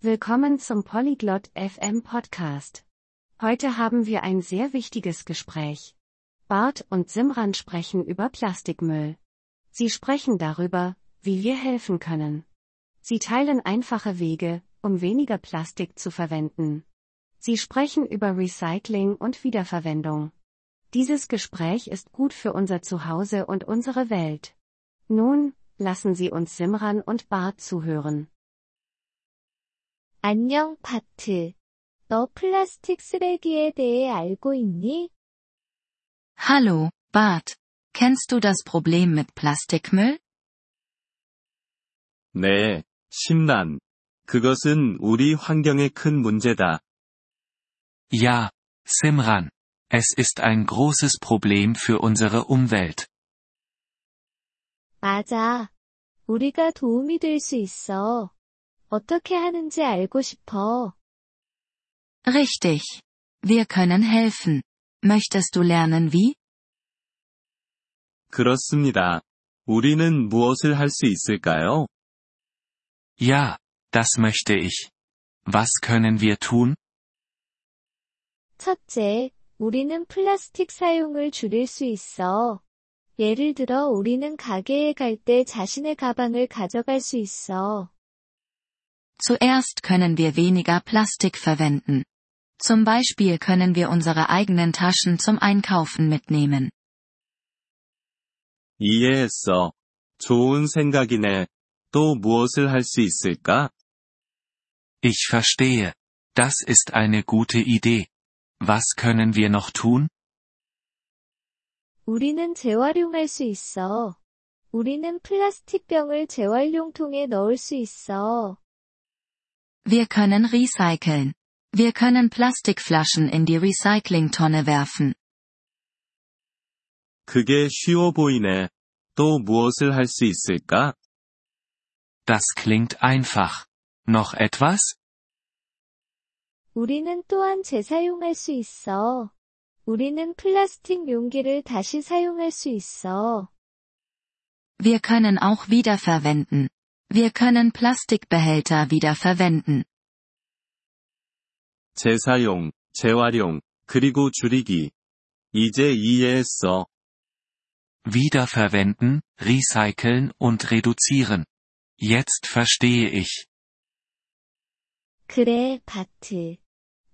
Willkommen zum Polyglot FM Podcast. Heute haben wir ein sehr wichtiges Gespräch. Bart und Simran sprechen über Plastikmüll. Sie sprechen darüber, wie wir helfen können. Sie teilen einfache Wege, um weniger Plastik zu verwenden. Sie sprechen über Recycling und Wiederverwendung. Dieses Gespräch ist gut für unser Zuhause und unsere Welt. Nun, lassen Sie uns Simran und Bart zuhören. 안녕, 바트. 너 플라스틱 쓰레기에 대해 알고 있니? Hallo, Bart. Kennst du das Problem mit Plastikmüll? 네, 심란. 그것은 우리 환경에 큰 문제다. Ja, Simran. Es ist ein großes Problem für unsere Umwelt. 맞아. 우리가 도움이 될 수 있어. 어떻게 하는지 알고 싶어. Richtig. Wir können helfen. Möchtest du lernen wie? 그렇습니다. 우리는 무엇을 할 수 있을까요? Ja, das möchte ich. Was können wir tun? 첫째, 우리는 플라스틱 사용을 줄일 수 있어. 예를 들어 우리는 가게에 갈 때 자신의 가방을 가져갈 수 있어. Zuerst können wir weniger Plastik verwenden. Zum Beispiel können wir unsere eigenen Taschen zum Einkaufen mitnehmen. 이해했어. 좋은 생각이네. 또 무엇을 할 수 있을까? Ich verstehe. Das ist eine gute Idee. Was können wir noch tun? 우리는 재활용할 수 있어. 우리는 플라스틱 병을 재활용통에 넣을 수 있어. Wir können recyceln. Wir können Plastikflaschen in die Recyclingtonne werfen. 그게 쉬워 보이네. 또 무엇을 할 수 있을까? Das klingt einfach. Noch etwas? 우리는 또한 재사용할 수 있어. 우리는 플라스틱 용기를 다시 사용할 수 있어. Wir können auch wiederverwenden. Wir können Plastikbehälter wiederverwenden. 재사용, 재활용, 그리고 줄이기. 이제 이해했어. Wiederverwenden, recyceln und reduzieren. Jetzt verstehe ich. 그래, 바트.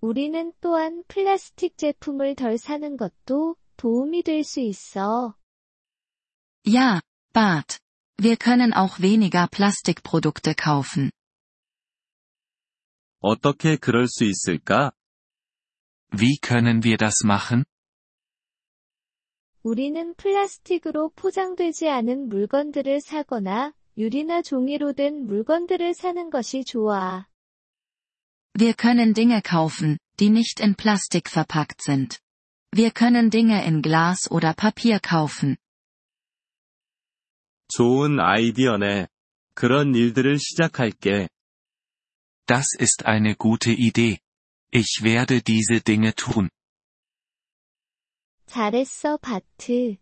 우리는 또한 플라스틱 제품을 덜 사는 것도 도움이 될 수 있어. Ja, Bart. Wir können auch weniger Plastikprodukte kaufen. 어떻게 그럴 수 있을까? Wie können wir das machen? 우리는 플라스틱으로 포장되지 않은 물건들을 사거나 유리나 종이로 된 물건들을 사는 것이 좋아. Wir können Dinge kaufen, die nicht in Plastik verpackt sind. Wir können Dinge in Glas oder Papier kaufen. 좋은 아이디어네. 그런 일들을 시작할게. Das ist eine gute Idee. Ich werde diese Dinge tun. 잘했어, 바트.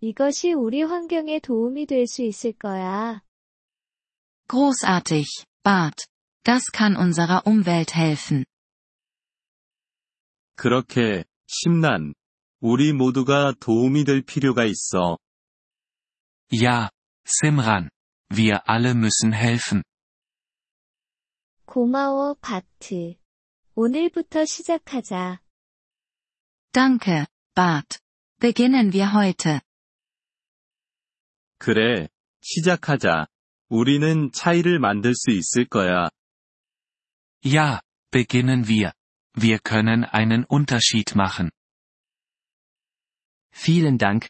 이것이 우리 환경에 도움이 될 수 있을 거야. Großartig, Bart. Das kann unserer Umwelt helfen. 그렇게, 심란. 우리 모두가 도움이 될 필요가 있어. Ja, Simran. Wir alle müssen helfen. 고마워, 바트. 오늘부터 시작하자. Danke, Bart. Beginnen wir heute. 그래, 시작하자. 우리는 차이를 만들 수 있을 거야. Ja, beginnen wir. Wir können einen Unterschied machen. Vielen Dank,